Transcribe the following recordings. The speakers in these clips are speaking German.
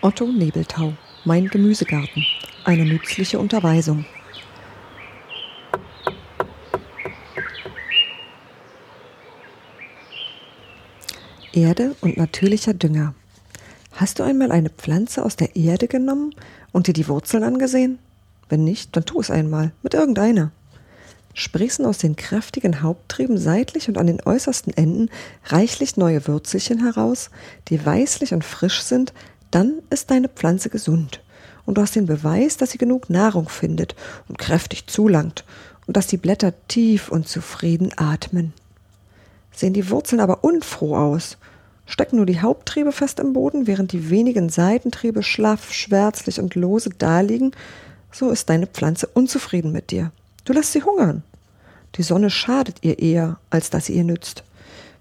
Otto Nebeltau, Mein Gemüsegarten. Eine nützliche Unterweisung. Erde und natürlicher Dünger. Hast du einmal eine Pflanze aus der Erde genommen und dir die Wurzeln angesehen? Wenn nicht, dann tu es einmal, mit irgendeiner. Sprießen aus den kräftigen Haupttrieben seitlich und an den äußersten Enden reichlich neue Würzelchen heraus, die weißlich und frisch sind, dann ist deine Pflanze gesund und du hast den Beweis, dass sie genug Nahrung findet und kräftig zulangt und dass die Blätter tief und zufrieden atmen. Sehen die Wurzeln aber unfroh aus, stecken nur die Haupttriebe fest im Boden, während die wenigen Seitentriebe schlaff, schwärzlich und lose daliegen, so ist deine Pflanze unzufrieden mit dir. Du lässt sie hungern. Die Sonne schadet ihr eher, als dass sie ihr nützt.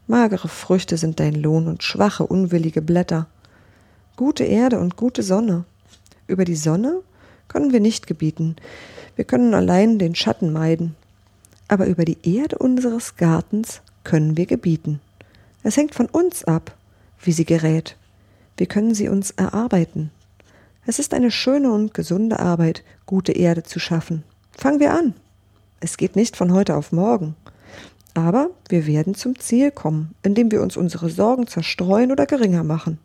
Magere Früchte sind dein Lohn und schwache, unwillige Blätter. Gute Erde und gute Sonne. Über die Sonne können wir nicht gebieten. Wir können allein den Schatten meiden. Aber über die Erde unseres Gartens können wir gebieten. Es hängt von uns ab, wie sie gerät. Wir können sie uns erarbeiten. Es ist eine schöne und gesunde Arbeit, gute Erde zu schaffen. Fangen wir an. Es geht nicht von heute auf morgen. Aber wir werden zum Ziel kommen, indem wir uns unsere Sorgen zerstreuen oder geringer machen.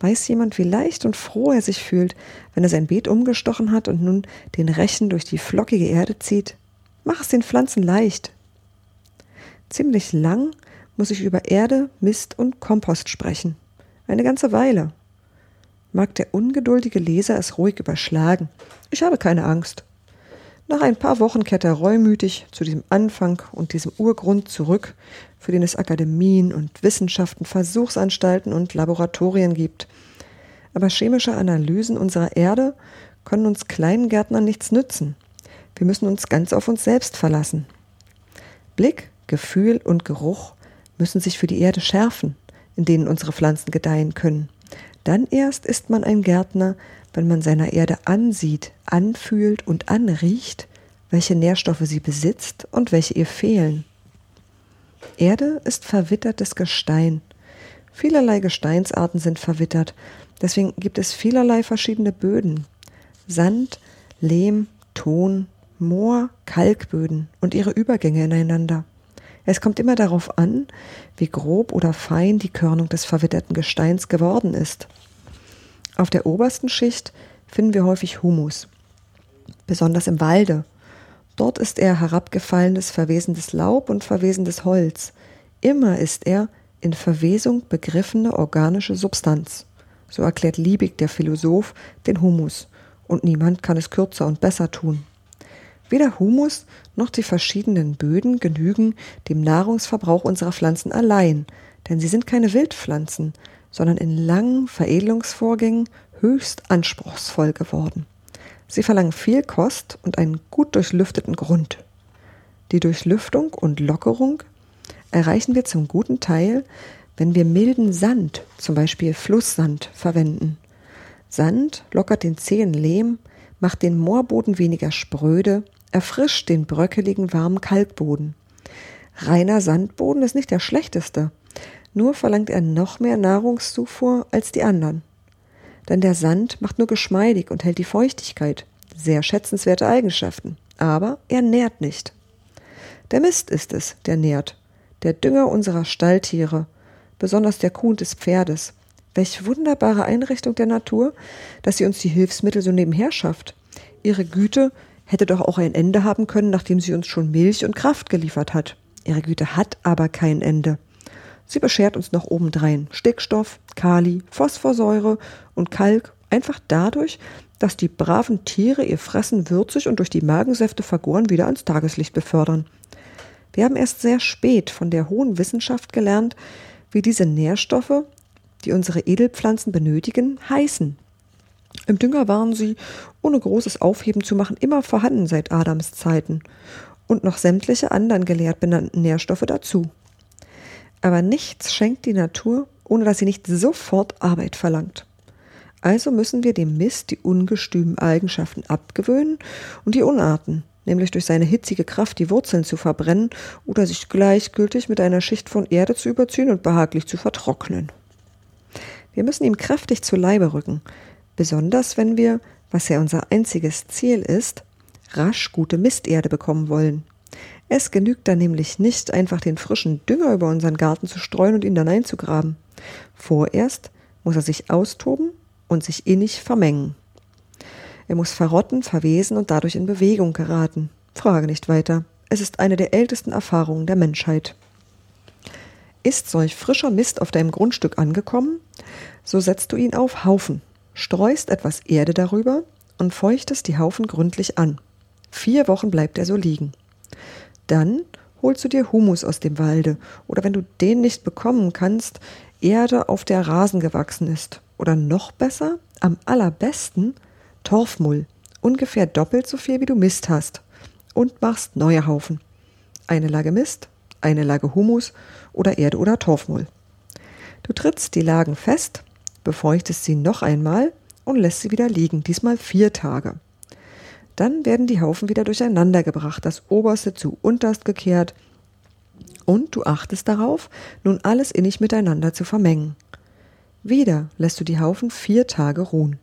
Weiß jemand, wie leicht und froh er sich fühlt, wenn er sein Beet umgestochen hat und nun den Rechen durch die flockige Erde zieht? Mach es den Pflanzen leicht. Ziemlich lang muss ich über Erde, Mist und Kompost sprechen. Eine ganze Weile. Mag der ungeduldige Leser es ruhig überschlagen. Ich habe keine Angst. Nach ein paar Wochen kehrt er reumütig zu diesem Anfang und diesem Urgrund zurück, für den es Akademien und Wissenschaften, Versuchsanstalten und Laboratorien gibt. Aber chemische Analysen unserer Erde können uns kleinen Gärtnern nichts nützen. Wir müssen uns ganz auf uns selbst verlassen. Blick, Gefühl und Geruch müssen sich für die Erde schärfen, in denen unsere Pflanzen gedeihen können. Dann erst ist man ein Gärtner, wenn man seiner Erde ansieht, anfühlt und anriecht, welche Nährstoffe sie besitzt und welche ihr fehlen. Erde ist verwittertes Gestein. Vielerlei Gesteinsarten sind verwittert, deswegen gibt es vielerlei verschiedene Böden. Sand, Lehm, Ton, Moor, Kalkböden und ihre Übergänge ineinander. Es kommt immer darauf an, wie grob oder fein die Körnung des verwitterten Gesteins geworden ist. Auf der obersten Schicht finden wir häufig Humus, besonders im Walde. Dort ist er herabgefallenes, verwesendes Laub und verwesendes Holz. Immer ist er in Verwesung begriffene organische Substanz. So erklärt Liebig, der Philosoph, den Humus, und niemand kann es kürzer und besser tun. Weder Humus noch die verschiedenen Böden genügen dem Nahrungsverbrauch unserer Pflanzen allein, denn sie sind keine Wildpflanzen, sondern in langen Veredelungsvorgängen höchst anspruchsvoll geworden. Sie verlangen viel Kost und einen gut durchlüfteten Grund. Die Durchlüftung und Lockerung erreichen wir zum guten Teil, wenn wir milden Sand, zum Beispiel Flusssand, verwenden. Sand lockert den zähen Lehm, macht den Moorboden weniger spröde, erfrischt den bröckeligen warmen Kalkboden. Reiner Sandboden ist nicht der schlechteste, nur verlangt er noch mehr Nahrungszufuhr als die anderen. Denn der Sand macht nur geschmeidig und hält die Feuchtigkeit. Sehr schätzenswerte Eigenschaften. Aber er nährt nicht. Der Mist ist es, der nährt. Der Dünger unserer Stalltiere, besonders der Kuh und des Pferdes. Welch wunderbare Einrichtung der Natur, dass sie uns die Hilfsmittel so nebenher schafft. Ihre Güte hätte doch auch ein Ende haben können, nachdem sie uns schon Milch und Kraft geliefert hat. Ihre Güte hat aber kein Ende. Sie beschert uns noch obendrein Stickstoff, Kali, Phosphorsäure und Kalk, einfach dadurch, dass die braven Tiere ihr Fressen würzig und durch die Magensäfte vergoren wieder ans Tageslicht befördern. Wir haben erst sehr spät von der hohen Wissenschaft gelernt, wie diese Nährstoffe, die unsere Edelpflanzen benötigen, heißen. Im Dünger waren sie, ohne großes Aufheben zu machen, immer vorhanden seit Adams Zeiten und noch sämtliche anderen gelehrt benannten Nährstoffe dazu. Aber nichts schenkt die Natur, ohne dass sie nicht sofort Arbeit verlangt. Also müssen wir dem Mist die ungestümen Eigenschaften abgewöhnen und die Unarten, nämlich durch seine hitzige Kraft die Wurzeln zu verbrennen oder sich gleichgültig mit einer Schicht von Erde zu überziehen und behaglich zu vertrocknen. Wir müssen ihm kräftig zu Leibe rücken, besonders wenn wir, was ja unser einziges Ziel ist, rasch gute Misterde bekommen wollen. Es genügt dann nämlich nicht, einfach den frischen Dünger über unseren Garten zu streuen und ihn dann einzugraben. Vorerst muss er sich austoben und sich innig vermengen. Er muss verrotten, verwesen und dadurch in Bewegung geraten. Frage nicht weiter. Es ist eine der ältesten Erfahrungen der Menschheit. Ist solch frischer Mist auf deinem Grundstück angekommen, so setzt du ihn auf Haufen, streust etwas Erde darüber und feuchtest die Haufen gründlich an. Vier Wochen bleibt er so liegen. Dann holst du dir Humus aus dem Walde oder wenn du den nicht bekommen kannst, Erde, auf der Rasen gewachsen ist. Oder noch besser, am allerbesten Torfmull, ungefähr doppelt so viel wie du Mist hast. Und machst neue Haufen. Eine Lage Mist, eine Lage Humus oder Erde oder Torfmull. Du trittst die Lagen fest, befeuchtest sie noch einmal und lässt sie wieder liegen, diesmal vier Tage. Dann werden die Haufen wieder durcheinander gebracht, das oberste zu unterst gekehrt und du achtest darauf, nun alles innig miteinander zu vermengen. Wieder lässt du die Haufen vier Tage ruhen,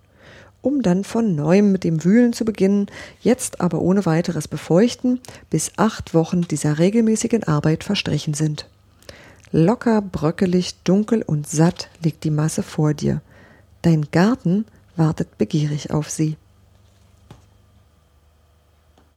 um dann von neuem mit dem Wühlen zu beginnen, jetzt aber ohne weiteres befeuchten, bis acht Wochen dieser regelmäßigen Arbeit verstrichen sind. Locker, bröckelig, dunkel und satt liegt die Masse vor dir. Dein Garten wartet begierig auf sie.